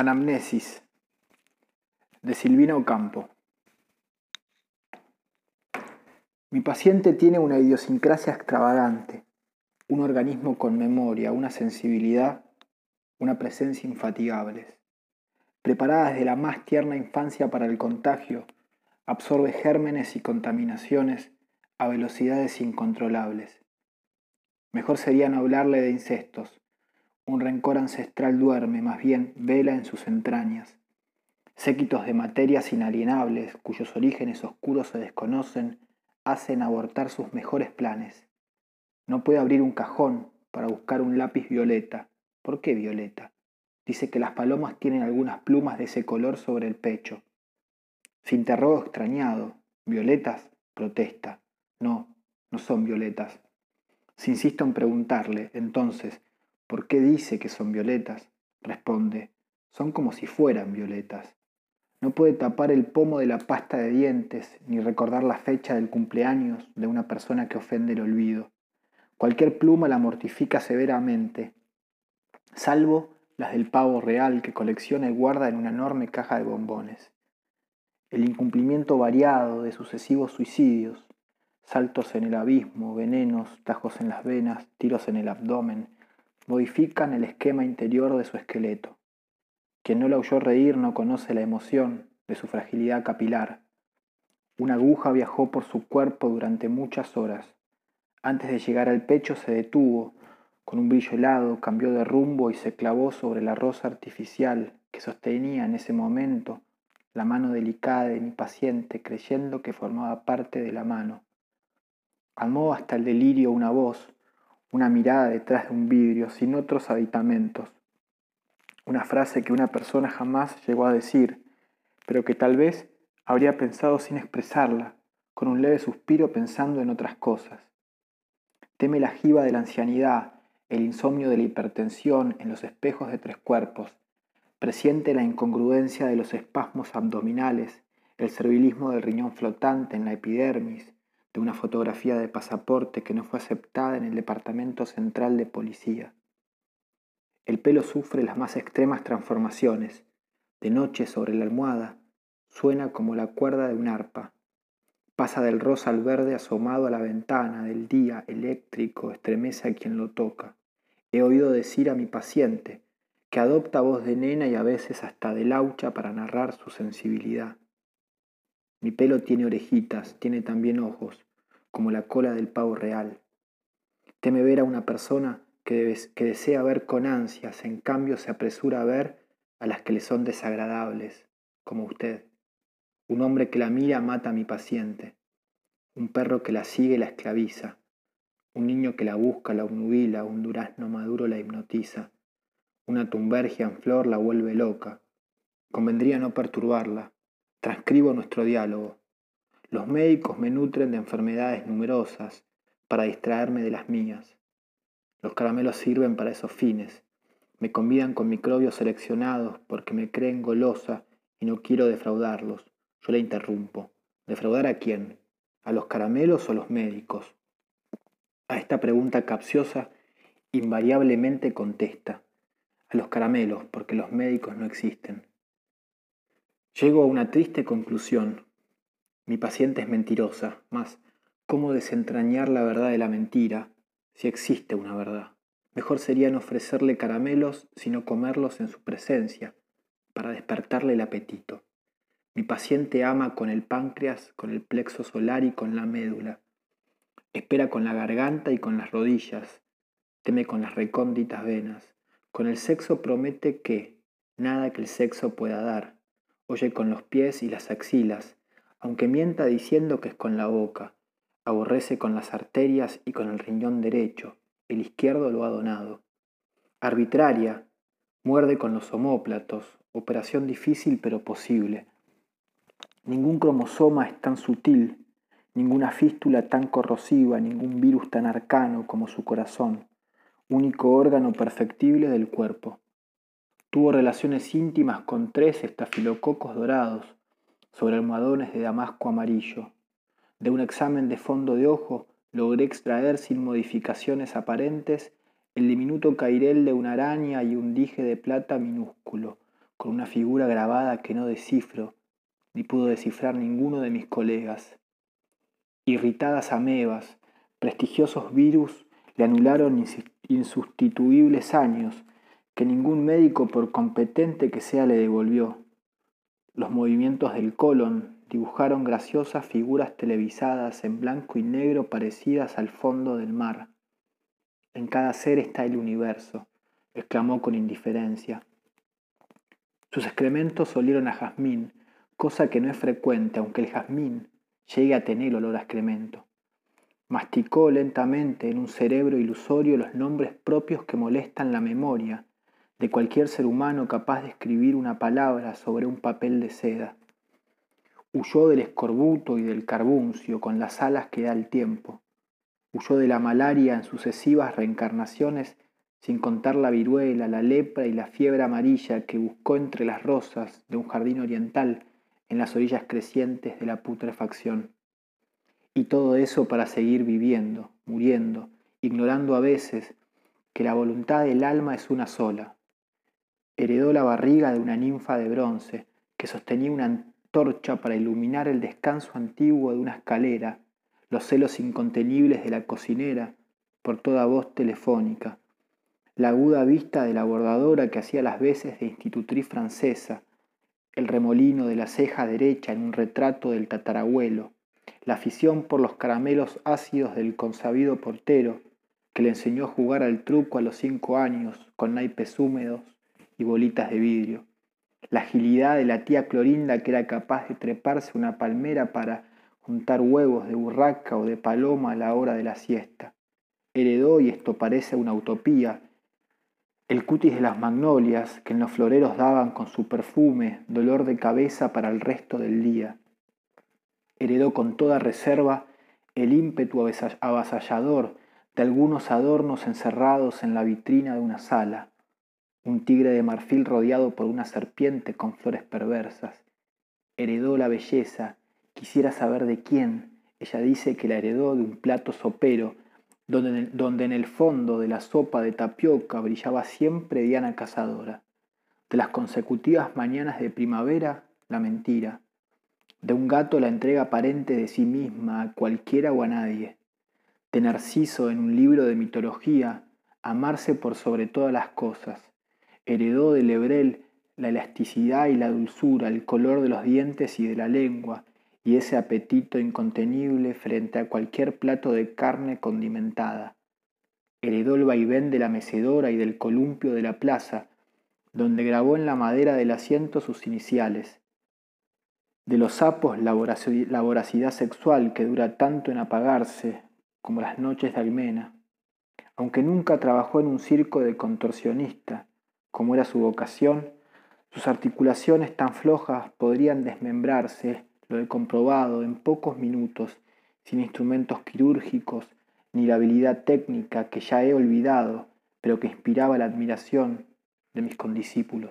Anamnesis de Silvina Ocampo. Mi paciente tiene una idiosincrasia extravagante, un organismo con memoria, una sensibilidad, una presencia infatigables. Preparada desde la más tierna infancia para el contagio, absorbe gérmenes y contaminaciones a velocidades incontrolables. Mejor sería no hablarle de incestos, un rencor ancestral duerme, más bien vela en sus entrañas. Séquitos de materias inalienables, cuyos orígenes oscuros se desconocen, hacen abortar sus mejores planes. No puede abrir un cajón para buscar un lápiz violeta. ¿Por qué violeta? Dice que las palomas tienen algunas plumas de ese color sobre el pecho. Se interroga extrañado. ¿Violetas? Protesta. No, no son violetas. Si insisto en preguntarle, entonces, ¿Por qué dice que son violetas? Responde, son como si fueran violetas. No puede tapar el pomo de la pasta de dientes ni recordar la fecha del cumpleaños de una persona que ofende el olvido. Cualquier pluma la mortifica severamente, salvo las del pavo real que colecciona y guarda en una enorme caja de bombones. El incumplimiento variado de sucesivos suicidios, saltos en el abismo, venenos, tajos en las venas, tiros en el abdomen, modifican el esquema interior de su esqueleto. Quien no la oyó reír no conoce la emoción de su fragilidad capilar. Una aguja viajó por su cuerpo durante muchas horas. Antes de llegar al pecho se detuvo, con un brillo helado cambió de rumbo y se clavó sobre la rosa artificial que sostenía en ese momento la mano delicada de mi paciente creyendo que formaba parte de la mano. Amó hasta el delirio una voz, una mirada detrás de un vidrio, sin otros aditamentos. Una frase que una persona jamás llegó a decir, pero que tal vez habría pensado sin expresarla, con un leve suspiro pensando en otras cosas. Teme la jiba de la ancianidad, el insomnio de la hipertensión en los espejos de tres cuerpos, presiente la incongruencia de los espasmos abdominales, el servilismo del riñón flotante en la epidermis, de una fotografía de pasaporte que no fue aceptada en el Departamento Central de Policía. El pelo sufre las más extremas transformaciones. De noche sobre la almohada suena como la cuerda de un arpa. Pasa del rosa al verde asomado a la ventana del día eléctrico, estremece a quien lo toca. He oído decir a mi paciente que adopta voz de nena y a veces hasta de laucha para narrar su sensibilidad. Mi pelo tiene orejitas, tiene también ojos, como la cola del pavo real. Teme ver a una persona que, desea ver con ansias, en cambio se apresura a ver a las que le son desagradables, como usted. Un hombre que la mira mata a mi paciente. Un perro que la sigue la esclaviza. Un niño que la busca la obnubila, un durazno maduro la hipnotiza. Una tumbergia en flor la vuelve loca. Convendría no perturbarla, Transcribo nuestro diálogo. Los médicos me nutren de enfermedades numerosas para distraerme de las mías. Los caramelos sirven para esos fines. Me convidan con microbios seleccionados porque me creen golosa y no quiero defraudarlos. Yo le interrumpo. ¿Defraudar a quién? ¿A los caramelos o a los médicos? A esta pregunta capciosa invariablemente contesta. A los caramelos, porque los médicos no existen. Llego a una triste conclusión. Mi paciente es mentirosa, mas ¿cómo desentrañar la verdad de la mentira si existe una verdad? Mejor sería no ofrecerle caramelos, sino comerlos en su presencia, para despertarle el apetito. Mi paciente ama con el páncreas, con el plexo solar y con la médula. Espera con la garganta y con las rodillas. Teme con las recónditas venas. Con el sexo promete que nada que el sexo pueda dar oye con los pies y las axilas, aunque mienta diciendo que es con la boca, aborrece con las arterias y con el riñón derecho, el izquierdo lo ha donado. Arbitraria, muerde con los homóplatos, operación difícil pero posible. Ningún cromosoma es tan sutil, ninguna fístula tan corrosiva, ningún virus tan arcano como su corazón, único órgano perfectible del cuerpo. Tuvo relaciones íntimas con tres estafilococos dorados sobre almohadones de damasco amarillo. De un examen de fondo de ojo logré extraer sin modificaciones aparentes el diminuto cairel de una araña y un dije de plata minúsculo, con una figura grabada que no descifro, ni pudo descifrar ninguno de mis colegas. Irritadas amebas, prestigiosos virus le anularon insustituibles años que ningún médico por competente que sea le devolvió. Los movimientos del colon dibujaron graciosas figuras televisadas en blanco y negro parecidas al fondo del mar. En cada ser está el universo, exclamó con indiferencia. Sus excrementos olieron a jazmín, cosa que no es frecuente, aunque el jazmín llegue a tener olor a excremento. Masticó lentamente en un cerebro ilusorio los nombres propios que molestan la memoria de cualquier ser humano capaz de escribir una palabra sobre un papel de seda. Huyó del escorbuto y del carbuncio con las alas que da el tiempo. Huyó de la malaria en sucesivas reencarnaciones sin contar la viruela, la lepra y la fiebre amarilla que buscó entre las rosas de un jardín oriental en las orillas crecientes de la putrefacción. Y todo eso para seguir viviendo, muriendo, ignorando a veces que la voluntad del alma es una sola. Heredó la barriga de una ninfa de bronce que sostenía una antorcha para iluminar el descanso antiguo de una escalera, los celos incontenibles de la cocinera por toda voz telefónica, la aguda vista de la bordadora que hacía las veces de institutriz francesa, el remolino de la ceja derecha en un retrato del tatarabuelo, la afición por los caramelos ácidos del consabido portero, que le enseñó a jugar al truco a los cinco años con naipes húmedos y bolitas de vidrio, la agilidad de la tía Clorinda que era capaz de treparse una palmera para juntar huevos de burraca o de paloma a la hora de la siesta. Heredó, y esto parece una utopía, el cutis de las magnolias que en los floreros daban con su perfume dolor de cabeza para el resto del día. Heredó con toda reserva el ímpetu avasallador de algunos adornos encerrados en la vitrina de una sala, un tigre de marfil rodeado por una serpiente con flores perversas. Heredó la belleza, quisiera saber de quién. Ella dice que la heredó de un plato sopero, donde, donde en el fondo de la sopa de tapioca brillaba siempre Diana Cazadora. De las consecutivas mañanas de primavera, la mentira de un gato la entrega aparente de sí misma a cualquiera o a nadie, de Narciso en un libro de mitología, amarse por sobre todas las cosas, heredó de Lebrel la elasticidad y la dulzura, el color de los dientes y de la lengua, y ese apetito incontenible frente a cualquier plato de carne condimentada. Heredó el vaivén de la mecedora y del columpio de la plaza, donde grabó en la madera del asiento sus iniciales, de los sapos la voracidad sexual que dura tanto en apagarse como las noches de almena. Aunque nunca trabajó en un circo de contorsionista, como era su vocación, sus articulaciones tan flojas podrían desmembrarse, lo he comprobado, en pocos minutos, sin instrumentos quirúrgicos ni la habilidad técnica que ya he olvidado, pero que inspiraba la admiración de mis condiscípulos.